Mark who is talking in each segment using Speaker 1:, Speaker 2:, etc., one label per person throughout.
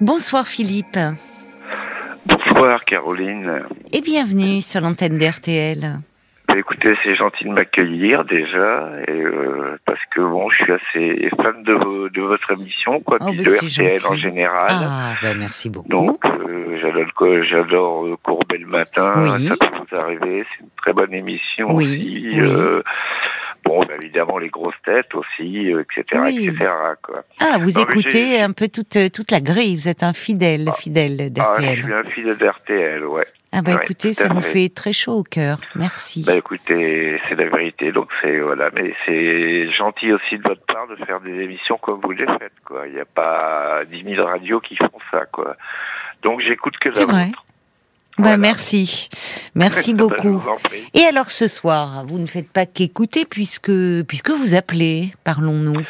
Speaker 1: Bonsoir Philippe.
Speaker 2: Bonsoir Caroline.
Speaker 1: Et bienvenue sur l'antenne d'RTL.
Speaker 2: Écoutez, c'est gentil de m'accueillir déjà, et euh, parce que bon, je suis assez fan de, de votre émission, quoi,
Speaker 1: Oh,
Speaker 2: puis
Speaker 1: bah,
Speaker 2: de RTL en général.
Speaker 1: Ah, bah, merci beaucoup.
Speaker 2: Donc, euh, j'adore, j'adore euh, Courbet le matin,
Speaker 1: Oui.
Speaker 2: ça peut vous arriver, c'est une très bonne émission
Speaker 1: Oui,
Speaker 2: aussi.
Speaker 1: oui.
Speaker 2: euh, bon, bah, évidemment, les grosses têtes aussi, euh, etc.,
Speaker 1: Oui.
Speaker 2: etc., quoi.
Speaker 1: Ah, vous
Speaker 2: Non,
Speaker 1: écoutez un peu toute, toute la grille, vous êtes un fidèle, fidèle
Speaker 2: Ah, je
Speaker 1: d'RTL.
Speaker 2: suis un fidèle d'RTL, ouais.
Speaker 1: Ah, bah
Speaker 2: ouais,
Speaker 1: écoutez, ça nous
Speaker 2: fait.
Speaker 1: très chaud au cœur. Merci.
Speaker 2: Bah écoutez, c'est la vérité, donc c'est voilà, mais c'est gentil aussi de votre part de faire des émissions comme vous les faites, quoi. Il n'y a pas 10 000 radios qui font ça, quoi. Donc j'écoute que la
Speaker 1: C'est Bah,
Speaker 2: Voilà.
Speaker 1: merci. Merci beaucoup. Et alors ce soir, vous ne faites pas qu'écouter puisque, puisque vous appelez, parlons-nous.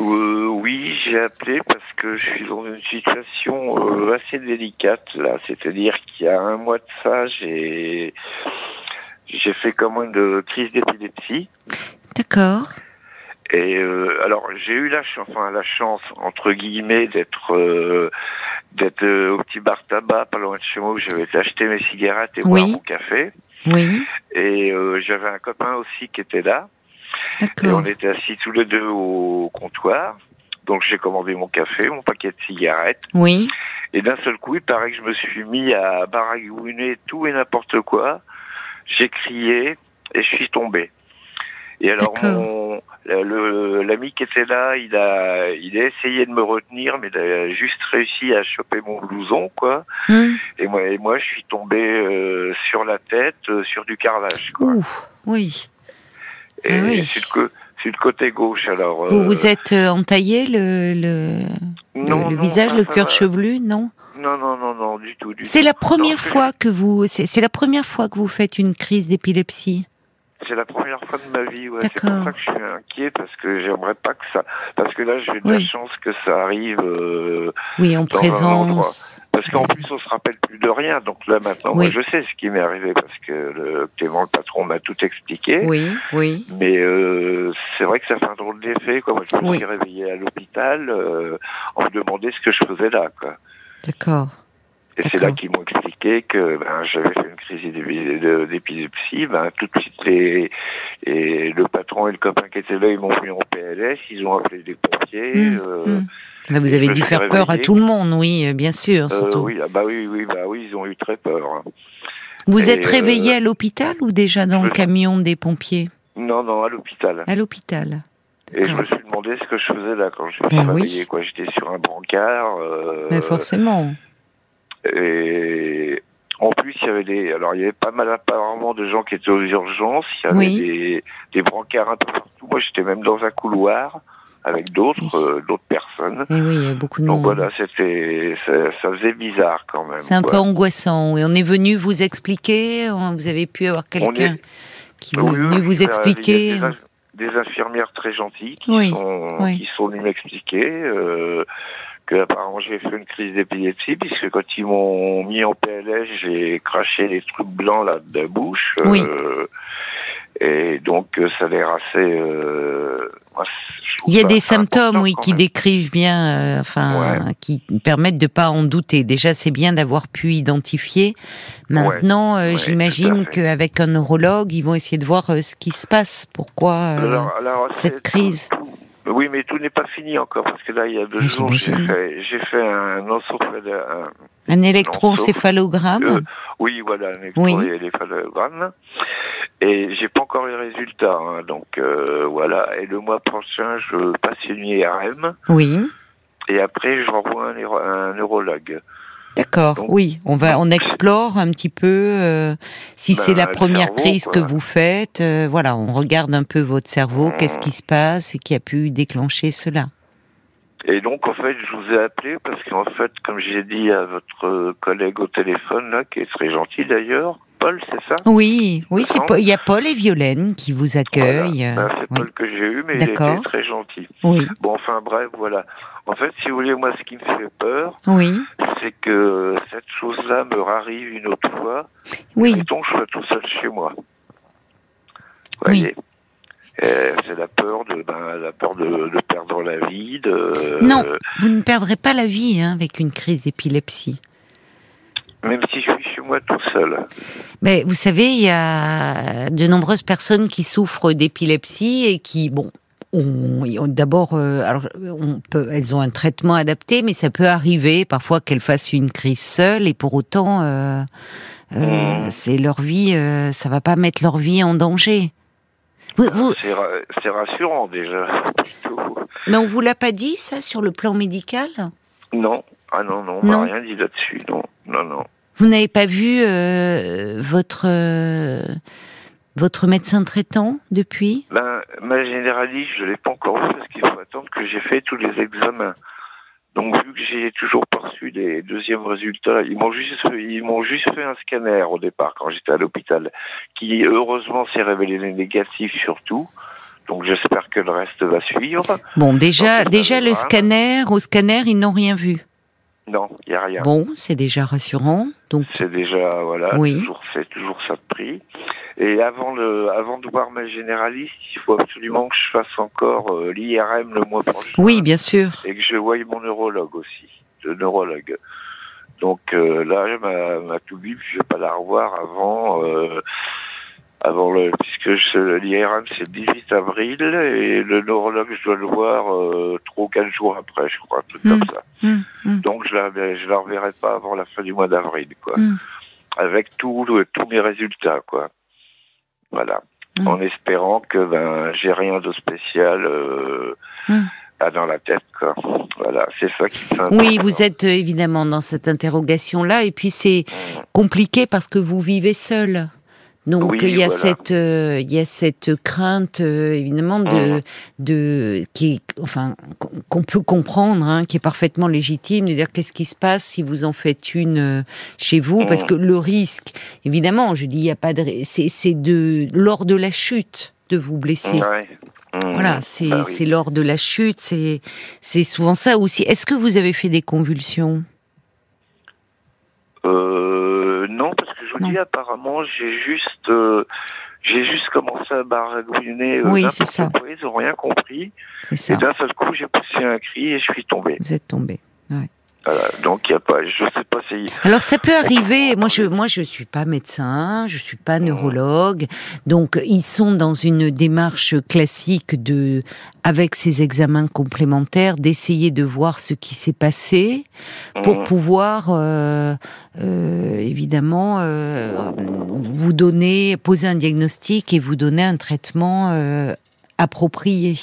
Speaker 2: Euh, oui, j'ai appelé parce que je suis dans une situation euh, assez délicate là, c'est-à-dire qu'il y a un mois de ça, j'ai j'ai fait comme une crise d'épilepsie.
Speaker 1: D'accord.
Speaker 2: Et euh, alors j'ai eu la chance, enfin la chance entre guillemets d'être euh, d'être euh, au petit bar tabac pas loin de chez moi où j'avais été acheter mes cigarettes et
Speaker 1: Oui.
Speaker 2: boire mon café.
Speaker 1: Oui.
Speaker 2: Et euh, j'avais un copain aussi qui était là. Et on était assis tous les deux au comptoir. Donc j'ai commandé mon café, mon paquet de cigarettes.
Speaker 1: Oui.
Speaker 2: Et d'un seul coup, il paraît que je me suis mis à baragouiner tout et n'importe quoi. J'ai crié et je suis tombé. Et alors mon le- le- l'ami qui était là, il a il a essayé de me retenir, mais il a juste réussi à choper mon blouson, quoi.
Speaker 1: Hum.
Speaker 2: Et moi et moi, je suis tombé euh, sur la tête, euh, sur du carrelage, quoi.
Speaker 1: Ouh. Oui.
Speaker 2: Et
Speaker 1: ah oui.
Speaker 2: sur, le co- sur le côté gauche, alors.
Speaker 1: Vous
Speaker 2: euh,
Speaker 1: vous êtes entaillé le, le, le-
Speaker 2: non,
Speaker 1: le
Speaker 2: non,
Speaker 1: visage, le
Speaker 2: va.
Speaker 1: chevelu, non?
Speaker 2: Non, non, non, non, du tout,
Speaker 1: C'est la première fois que vous, c'est la première fois que vous faites une crise d'épilepsie.
Speaker 2: C'est la première fois de ma vie, ouais. C'est pour ça que je suis inquiet parce que j'aimerais pas que ça. Parce que là, j'ai de
Speaker 1: Oui.
Speaker 2: la chance que ça arrive. euh,
Speaker 1: Oui, en
Speaker 2: Dans
Speaker 1: présence.
Speaker 2: Parce qu'en plus, on se rappelle plus de rien. Donc là, maintenant,
Speaker 1: Oui.
Speaker 2: moi, je sais ce qui m'est arrivé parce que le Clément, le patron, m'a tout expliqué.
Speaker 1: Oui, oui.
Speaker 2: Mais euh, c'est vrai que ça fait un drôle d'effet. Quoi. Moi, je me suis réveillé à l'hôpital. Euh, on me demandait ce que je faisais là, quoi.
Speaker 1: D'accord.
Speaker 2: Et c'est là qu'ils m'ont expliqué que ben, j'avais fait une crise d'épilepsie. Ben, tout de suite, les, et le patron et le copain qui étaient là, ils m'ont mis en PLS. Ils ont appelé des pompiers.
Speaker 1: Hum,
Speaker 2: euh.
Speaker 1: Là, vous avez dû faire peur à tout le monde, oui, bien sûr.
Speaker 2: euh, oui, ah bah oui, oui, bah oui, ils ont eu très peur. hein.
Speaker 1: Vous
Speaker 2: Et,
Speaker 1: êtes réveillé
Speaker 2: euh,
Speaker 1: à l'hôpital ou déjà dans le camion des pompiers?
Speaker 2: Non, non, à l'hôpital.
Speaker 1: À l'hôpital.
Speaker 2: Et je me suis demandé ce que je faisais là quand je me suis
Speaker 1: Ben oui.
Speaker 2: réveillé. Quoi, j'étais sur un brancard. euh,
Speaker 1: Mais forcément.
Speaker 2: Et en plus, il y avait des, alors il y avait pas mal apparemment de gens qui étaient aux urgences. Il y avait
Speaker 1: Oui.
Speaker 2: des, des brancards un peu partout. Moi, j'étais même dans un couloir avec d'autres,
Speaker 1: Oui.
Speaker 2: euh, d'autres personnes.
Speaker 1: Et oui, il y a beaucoup de
Speaker 2: Donc
Speaker 1: monde.
Speaker 2: voilà, c'était, ça, ça faisait bizarre quand même.
Speaker 1: C'est un
Speaker 2: quoi.
Speaker 1: peu angoissant. Et on est venu vous expliquer. Vous avez pu avoir quelqu'un
Speaker 2: est-
Speaker 1: qui est
Speaker 2: Oui,
Speaker 1: venu
Speaker 2: oui,
Speaker 1: vous
Speaker 2: il y a
Speaker 1: expliquer.
Speaker 2: Des, des infirmières très gentilles qui
Speaker 1: Oui,
Speaker 2: sont
Speaker 1: oui.
Speaker 2: qui sont venues m'expliquer euh, que apparemment j'ai fait une crise d'épilepsie puisque quand ils m'ont mis en PLS j'ai craché des trucs blancs là de la bouche
Speaker 1: Oui.
Speaker 2: euh, et donc euh, ça a l'air assez euh,
Speaker 1: Il y a des symptômes, oui, qui
Speaker 2: même.
Speaker 1: décrivent bien, euh, enfin, qui permettent de pas en douter. Déjà, c'est bien d'avoir pu identifier. Maintenant,
Speaker 2: ouais, tout
Speaker 1: j'imagine qu'avec un neurologue, ils vont essayer de voir ce qui se passe. Pourquoi
Speaker 2: Alors, alors,
Speaker 1: cette crise?
Speaker 2: tout- tout- Oui, mais tout n'est pas fini encore parce que là, il y a deux
Speaker 1: Oui,
Speaker 2: jours, j'ai fait, un un,
Speaker 1: un électroencéphalogramme
Speaker 2: Euh, oui, voilà, un
Speaker 1: Oui.
Speaker 2: électroencéphalogramme. Et j'ai pas encore les résultats, hein, donc euh, voilà. Et le mois prochain, je passe une IRM
Speaker 1: Oui,
Speaker 2: et après, je renvoie un, un neurologue.
Speaker 1: D'accord. Oui, on va, on explore un petit peu euh, si
Speaker 2: Ben,
Speaker 1: c'est la première
Speaker 2: cerveau,
Speaker 1: crise que vous faites. euh, voilà, on regarde un peu votre cerveau,
Speaker 2: Mmh.
Speaker 1: qu'est-ce qui se passe et qui a pu déclencher cela.
Speaker 2: Et donc, en fait, je vous ai appelé parce qu'en fait, comme j'ai dit à votre collègue au téléphone, là, qui est très gentil d'ailleurs, Paul, c'est ça?
Speaker 1: Oui, oui, c'est. Paul- il y a Paul et Violaine qui vous accueillent.
Speaker 2: Voilà. Ben, c'est
Speaker 1: oui.
Speaker 2: Paul que j'ai eu, mais il était très gentil.
Speaker 1: oui,
Speaker 2: Bon, enfin, bref, voilà. En fait, si vous voulez, moi, ce qui me fait peur,
Speaker 1: oui,
Speaker 2: c'est que cette chose-là me arrive une autre fois.
Speaker 1: oui,
Speaker 2: Mettons que je sois tout seul chez moi. Vous
Speaker 1: Oui.
Speaker 2: voyez? C'est la peur de, ben, la peur de, de, perdre la vie. De,
Speaker 1: non, vous ne perdrez pas la vie hein, avec une crise d'épilepsie.
Speaker 2: Même si je moi tout seul.
Speaker 1: Mais vous savez, il y a de nombreuses personnes qui souffrent d'épilepsie et qui, bon, d'abord, euh, alors on peut, elles ont un traitement adapté, mais ça peut arriver parfois qu'elles fassent une crise seule et pour autant, euh, euh, mmh. c'est leur vie, ça va pas mettre leur vie en danger.
Speaker 2: C'est rassurant déjà.
Speaker 1: Mais on vous l'a pas dit ça sur le plan médical?
Speaker 2: Non, ah non non, on m'a rien dit là-dessus, non, non non.
Speaker 1: Vous n'avez pas vu votre votre médecin traitant depuis?
Speaker 2: Ben, Ma généraliste, je ne l'ai pas encore vu parce qu'il faut attendre que j'ai fait tous les examens. Donc vu que j'ai toujours pas reçu les deuxièmes résultats, ils m'ont juste ils m'ont juste fait un scanner au départ quand j'étais à l'hôpital, qui heureusement s'est révélé négatif surtout. Donc j'espère que le reste va suivre.
Speaker 1: Bon déjà déjà le scanner au scanner ils n'ont rien vu.
Speaker 2: Non, il n'y a rien.
Speaker 1: Bon, c'est déjà rassurant. Donc
Speaker 2: c'est déjà voilà, oui. toujours c'est toujours ça de prix. Et avant le, avant de voir ma généraliste, il faut absolument que je fasse encore euh, l'IRM le mois prochain.
Speaker 1: Oui, bien sûr.
Speaker 2: Et que je voie mon neurologue aussi, le neurologue. Donc euh, là, ma, ma toubib, je vais pas la revoir avant, euh, avant le, puisque l'IRM c'est le 18 avril et le neurologue, je dois le voir euh, trois ou quatre jours après, je crois, tout comme mmh. ça. Mmh. Mmh. Donc je la, je la reverrai pas avant la fin du mois d'avril, quoi. Avec tous tous mes résultats, quoi. Voilà. En espérant que ben j'ai rien de spécial euh, dans la tête. Quoi. Voilà, c'est ça qui fait.
Speaker 1: Oui, vous êtes euh, évidemment dans cette interrogation-là, et puis c'est compliqué parce que vous vivez seul. Donc il y a cette euh, il y a cette crainte euh, évidemment de mmh. de qui enfin qu'on peut comprendre hein, qui est parfaitement légitime de dire qu'est-ce qui se passe si vous en faites une euh, chez vous? Parce mmh. que le risque évidemment je dis il y a pas de c'est c'est de lors de la chute de vous blesser. Mmh. Voilà, c'est bah c'est lors de la chute, c'est c'est souvent ça aussi. Est-ce que vous avez fait des convulsions?
Speaker 2: Dis, apparemment, j'ai juste, euh, j'ai juste commencé à baragouiner.
Speaker 1: Euh, oui, c'est ça.
Speaker 2: Ils n'ont rien compris. Ça. Et d'un seul coup, j'ai poussé un cri et je suis tombé.
Speaker 1: Vous êtes tombé. Ouais
Speaker 2: donc il y a pas, je sais pas si.
Speaker 1: Alors ça peut arriver. Moi je, moi je suis pas médecin, je suis pas neurologue, donc ils sont dans une démarche classique de, avec ces examens complémentaires, d'essayer de voir ce qui s'est passé pour mmh. pouvoir euh, euh, évidemment euh, vous donner, poser un diagnostic et vous donner un traitement approprié.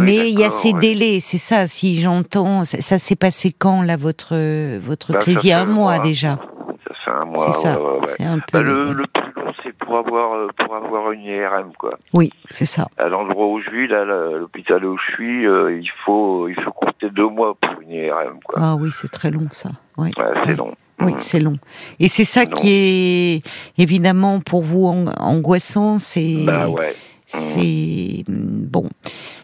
Speaker 1: Mais il y a ces délais, c'est ça. Si j'entends, ça, s'est passé quand là votre votre crise Il y a un mois, déjà.
Speaker 2: Ça fait un mois. C'est ça. un peu... Bah, le, le, plus long, c'est pour avoir euh, pour avoir une IRM, quoi.
Speaker 1: Oui, c'est ça.
Speaker 2: À l'endroit où je vis, là, l'hôpital où je suis, euh, il faut il faut compter deux mois pour une IRM, quoi.
Speaker 1: Ah oui, c'est très long, ça. Oui.
Speaker 2: c'est long.
Speaker 1: Oui, mm. c'est long. Et c'est ça qui est évidemment pour vous angoissant, c'est.
Speaker 2: Bah ouais
Speaker 1: c'est bon,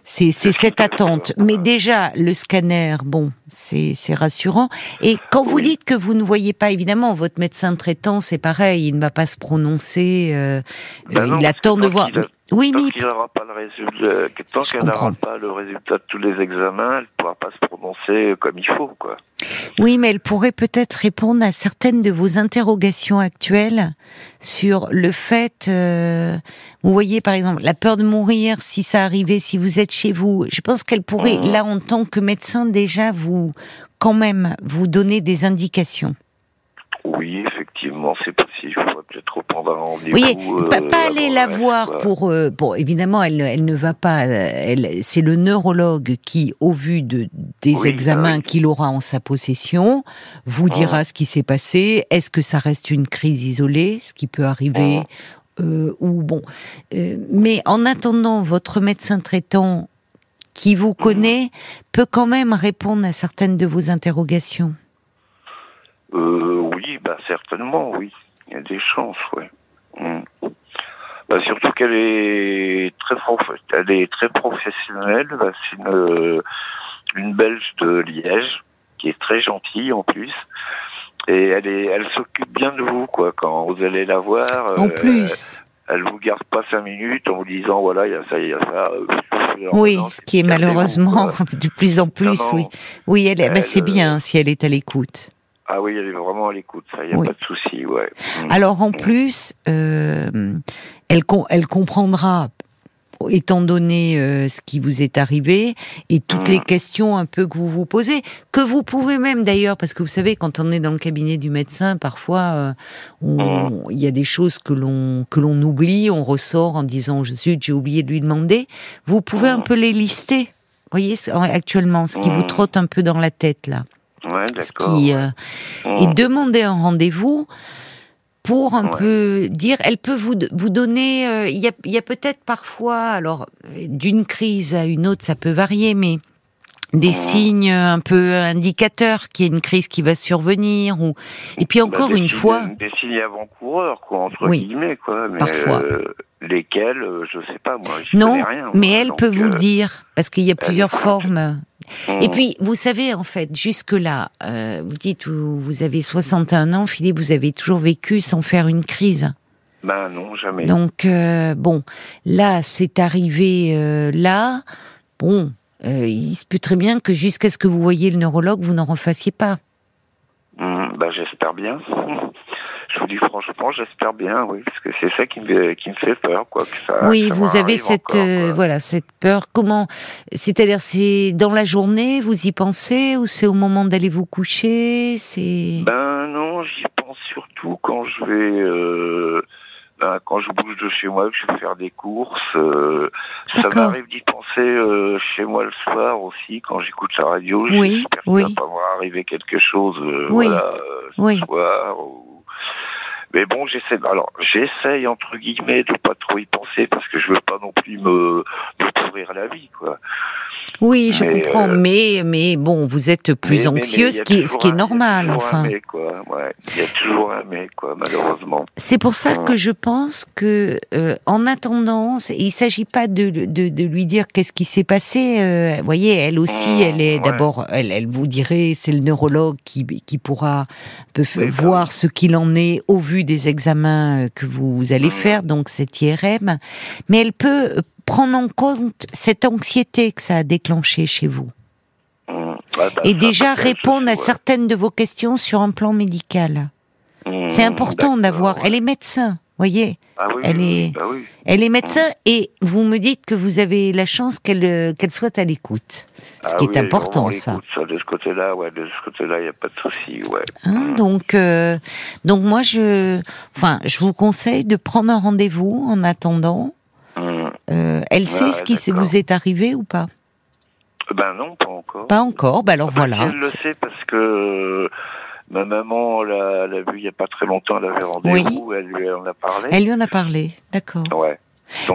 Speaker 1: c'est cette attente. Mais déjà, le scanner, bon, c'est rassurant. Et quand vous dites que vous ne voyez pas, évidemment, votre médecin traitant, c'est pareil, il ne va pas se prononcer. Euh,
Speaker 2: ben
Speaker 1: euh, il attend de voir.
Speaker 2: Oui, mais qu'il n'aura pas le résultat, tant qu'elle n'aura pas le résultat de tous les examens, elle ne pourra pas se prononcer comme il faut, quoi.
Speaker 1: Oui, mais elle pourrait peut-être répondre à certaines de vos interrogations actuelles sur le fait, euh, vous voyez par exemple la peur de mourir si ça arrivait, si vous êtes chez vous. Je pense qu'elle pourrait, mmh. là en tant que médecin déjà, vous quand même vous donner des indications.
Speaker 2: Oui, effectivement, c'est possible. Il faudrait
Speaker 1: Oui, pas, euh, aller la voir pour. Euh, bon, évidemment, elle, elle ne va pas. Elle, c'est le neurologue qui, au vu de, des examens qu'il aura en sa possession, vous dira ce qui s'est passé. Est-ce que ça reste une crise isolée, ce qui peut arriver, euh, ou bon. mais en attendant, votre médecin traitant qui vous connaît peut quand même répondre à certaines de vos interrogations.
Speaker 2: Euh, oui, bah certainement, oui. Il y a des chances, oui. Mm. Bah, surtout qu'elle est très elle est très professionnelle. Bah, c'est une, une Belge de Liège qui est très gentille en plus. Et elle est, elle s'occupe bien de vous, quoi. Quand vous allez la voir,
Speaker 1: en plus,
Speaker 2: elle vous garde pas cinq minutes en vous disant voilà il y a ça il y a ça.
Speaker 1: oui, ce qui est malheureusement de plus en plus. Oui, oui, elle, ben, c'est bien si elle est à l'écoute.
Speaker 2: Ah oui, elle est vraiment à l'écoute, ça, il n'y a pas de souci, ouais.
Speaker 1: Mm. Alors en plus, euh, elle, elle comprendra étant donné euh, ce qui vous est arrivé et toutes les mm. questions un peu que vous vous posez, que vous pouvez même d'ailleurs, parce que vous savez, quand on est dans le cabinet du médecin, parfois euh, mm. il y a des choses que l'on que l'on oublie, on ressort en disant j'ai oublié de lui demander. Vous pouvez un peu les lister, voyez actuellement, ce qui vous trotte un peu dans la tête là.
Speaker 2: Ouais, d'accord. Euh,
Speaker 1: et demander un rendez-vous pour un peu dire, elle peut vous, vous donner, euh, il y a, y a peut-être parfois, alors d'une crise à une autre, ça peut varier, mais des signes un peu indicateurs qu'il y a une crise qui va survenir ou et puis bah, encore une fois
Speaker 2: des signes avant-coureurs quoi entre guillemets quoi mais
Speaker 1: parfois.
Speaker 2: Euh, lesquels euh, je sais pas moi
Speaker 1: je non rien, mais elle peut vous dire parce qu'il y a plusieurs formes et mmh. puis, vous savez, en fait, jusque-là, euh, vous dites, vous, vous avez 61 ans, Philippe, vous avez toujours vécu sans faire une crise.
Speaker 2: Ben non, jamais.
Speaker 1: Donc, euh, bon, là, c'est arrivé euh, là. Bon, il se peut très bien que jusqu'à ce que vous voyez le neurologue, vous n'en refassiez pas.
Speaker 2: Mmh, ben, j'espère bien je vous dis franchement, j'espère bien, oui, parce que c'est ça qui me, qui me fait peur, quoi. Que ça,
Speaker 1: oui, vous avez cette, euh, voilà, cette peur. Comment, c'est-à-dire, c'est dans la journée, vous y pensez, ou c'est au moment d'aller vous coucher, c'est.
Speaker 2: Ben non, j'y pense surtout quand je vais. Euh, ben, quand je bouge de chez moi, que je vais faire des courses, euh, ça m'arrive d'y penser euh, chez moi le soir aussi, quand j'écoute la radio.
Speaker 1: Oui,
Speaker 2: j'espère
Speaker 1: oui.
Speaker 2: qu'il va pas arriver quelque chose, euh, voilà, ce soir. Ou mais bon, j'essaie. Alors, j'essaye entre guillemets de pas trop y penser parce que je veux pas non plus me, me pourrir la vie, quoi.
Speaker 1: Oui, je comprends, euh, mais mais bon, vous êtes plus anxieux, ce qui, ce qui est normal, enfin.
Speaker 2: Mais, quoi. Ouais. Il y a toujours un mais, quoi, malheureusement.
Speaker 1: C'est pour ça que je pense que, euh, en attendant, il s'agit pas de, de, de, lui dire qu'est-ce qui s'est passé. Euh, vous voyez, elle aussi, mmh, elle est d'abord, elle, elle vous dirait, c'est le neurologue qui qui pourra peut voir ce qu'il en est au vu des examens que vous allez mmh. faire, donc cette IRM, mais elle peut prendre en compte cette anxiété que ça a déclenché chez vous. Mmh. Bah, et déjà répondre à certaines de vos questions sur un plan médical. Mmh, c'est important d'avoir. Elle est médecin, voyez.
Speaker 2: Ah
Speaker 1: elle est,
Speaker 2: bah
Speaker 1: elle est médecin et vous me dites que vous avez la chance qu'elle euh, qu'elle soit à l'écoute, ce
Speaker 2: ah
Speaker 1: qui est important, ça.
Speaker 2: ça. De ce côté-là, ouais, de ce côté-là, il n'y a pas de souci, ouais.
Speaker 1: Hein, donc, euh, donc moi, je, enfin, je vous conseille de prendre un rendez-vous en attendant euh, elle sait ce qui vous est arrivé ou pas
Speaker 2: Ben non, pas encore.
Speaker 1: Pas encore, ben alors voilà.
Speaker 2: Elle le sait parce que euh, ma maman l'a vu il n'y a pas très longtemps, elle avait rendez-vous, elle lui en a parlé.
Speaker 1: Elle lui en a parlé, d'accord.
Speaker 2: Ouais.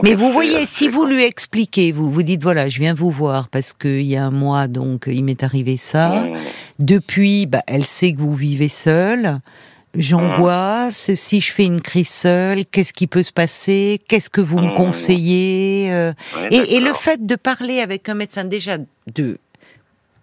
Speaker 1: Mais vous voyez, si vous lui expliquez, vous vous dites voilà, je viens vous voir parce qu'il y a un mois, donc il m'est arrivé ça. Mmh. Depuis, bah, elle sait que vous vivez seul. J'angoisse. Si je fais une crise seule, qu'est-ce qui peut se passer? Qu'est-ce que vous me mmh. conseillez euh? et, le fait de parler avec un médecin, déjà de,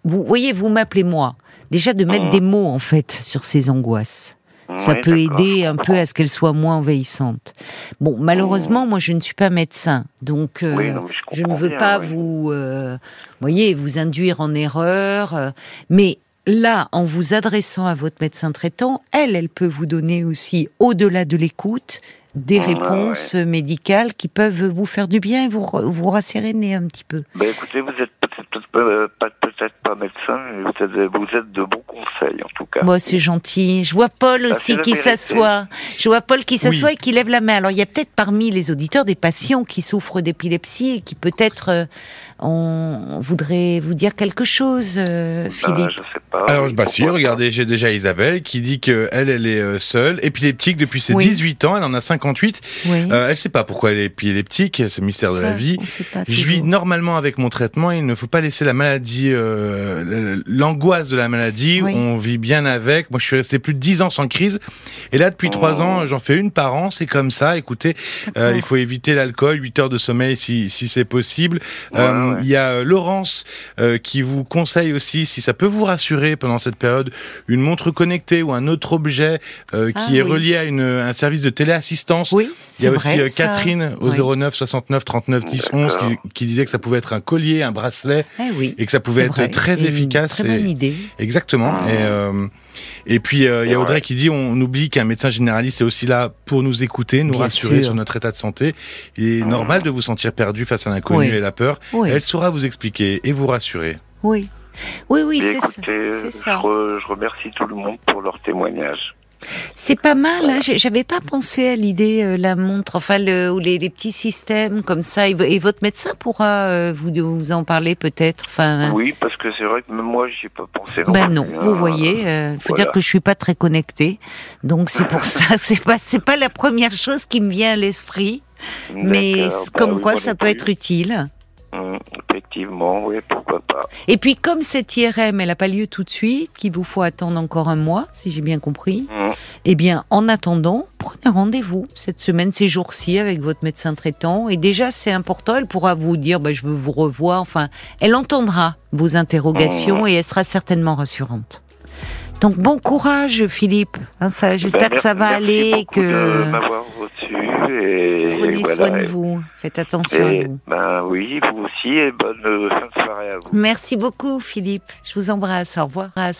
Speaker 1: vous voyez, vous m'appelez moi, déjà de mettre mmh. des mots en fait sur ces angoisses. Ça peut aider un peu à ce qu'elles soient moins envahissantes. Bon, malheureusement, mmh. moi, je ne suis pas médecin, donc euh, je, ne veux pas vous, euh, voyez, vous induire en erreur. mais là, en vous adressant à votre médecin traitant, elle, elle peut vous donner aussi, au-delà de l'écoute, des réponses médicales qui peuvent vous faire du bien et vous, vous rasséréner un petit peu.
Speaker 2: Ben écoutez, vous êtes peut-être pas, peut pas médecin, mais vous êtes, vous êtes, de bons conseils en tout cas.
Speaker 1: Moi, c'est gentil. Je vois Paul aussi qui s'assoit. Je vois Paul qui s'assoit et qui lève la main. Alors, il y a peut-être parmi les auditeurs des patients qui souffrent d'épilepsie et qui peut-être euh, on voudrait vous dire quelque chose, euh, bah, Philippe.
Speaker 2: je sais pas.
Speaker 3: Alors, bah si, regardez, j'ai déjà Isabelle qui dit que elle, elle est euh, seule, épileptique depuis ses 18 ans, elle en a 58. Oui. Euh, elle sait pas pourquoi elle est épileptique, c'est le mystère de la vie. Je vis normalement avec mon traitement, il ne faut pas laisser la maladie l'angoisse de la maladie, on vit bien avec. Moi, je suis resté plus de 10 ans sans crise. Et là, depuis 3 ans, j'en fais une par an. C'est comme ça. Écoutez, il faut éviter l'alcool, 8 heures de sommeil si, si c'est possible. Il y a Laurence qui vous conseille aussi, si ça peut vous rassurer pendant cette période, une montre connectée ou un autre objet qui ah est relié à une, un service de téléassistance.
Speaker 1: Oui,
Speaker 3: il y a aussi Catherine au 09 69 39 10 11 qui, disait que ça pouvait être un collier, un bracelet,
Speaker 1: eh
Speaker 3: et que ça pouvait être très efficace.
Speaker 1: Une très bonne idée.
Speaker 3: Exactement. Et, euh, et puis euh, il y a Audrey qui dit on oublie qu'un médecin généraliste est aussi là pour nous écouter, nous rassurer sur notre état de santé. Il est normal de vous sentir perdu face à l'inconnu et la peur. Elle saura vous expliquer et vous rassurer.
Speaker 1: Oui. Oui, oui, c'est
Speaker 2: ça. je remercie tout le monde pour leur témoignage.
Speaker 1: C'est pas mal. Hein. J'avais pas pensé à l'idée euh, la montre, enfin le, ou les, petits systèmes comme ça. Et, votre médecin pourra euh, vous, vous en parler peut-être. Enfin.
Speaker 2: Oui, parce que c'est vrai que même moi j'y ai pas pensé.
Speaker 1: Ben non, vous voyez. Il euh, faut dire que je suis pas très connectée, donc c'est pour ça. C'est pas c'est pas la première chose qui me vient à l'esprit, mais bah comme quoi ça peut être utile.
Speaker 2: Mmh, effectivement, oui, pourquoi pas.
Speaker 1: Et puis, comme cette IRM, elle n'a pas lieu tout de suite, qu'il vous faut attendre encore un mois, si j'ai bien compris, mmh. Eh bien, en attendant, prenez rendez-vous cette semaine, ces jours-ci, avec votre médecin traitant. Et déjà, c'est important, elle pourra vous dire, bah, je veux vous revoir. Enfin, elle entendra vos interrogations mmh. et elle sera certainement rassurante. Donc, bon courage, Philippe. Hein, ça, j'espère ben, que ça va aller. que...
Speaker 2: m'avoir reçu
Speaker 1: Prenez soin de vous. Faites attention à vous.
Speaker 2: Ben oui, vous aussi, et bonne fin de soirée à vous.
Speaker 1: Merci beaucoup, Philippe. Je vous embrasse. Au revoir.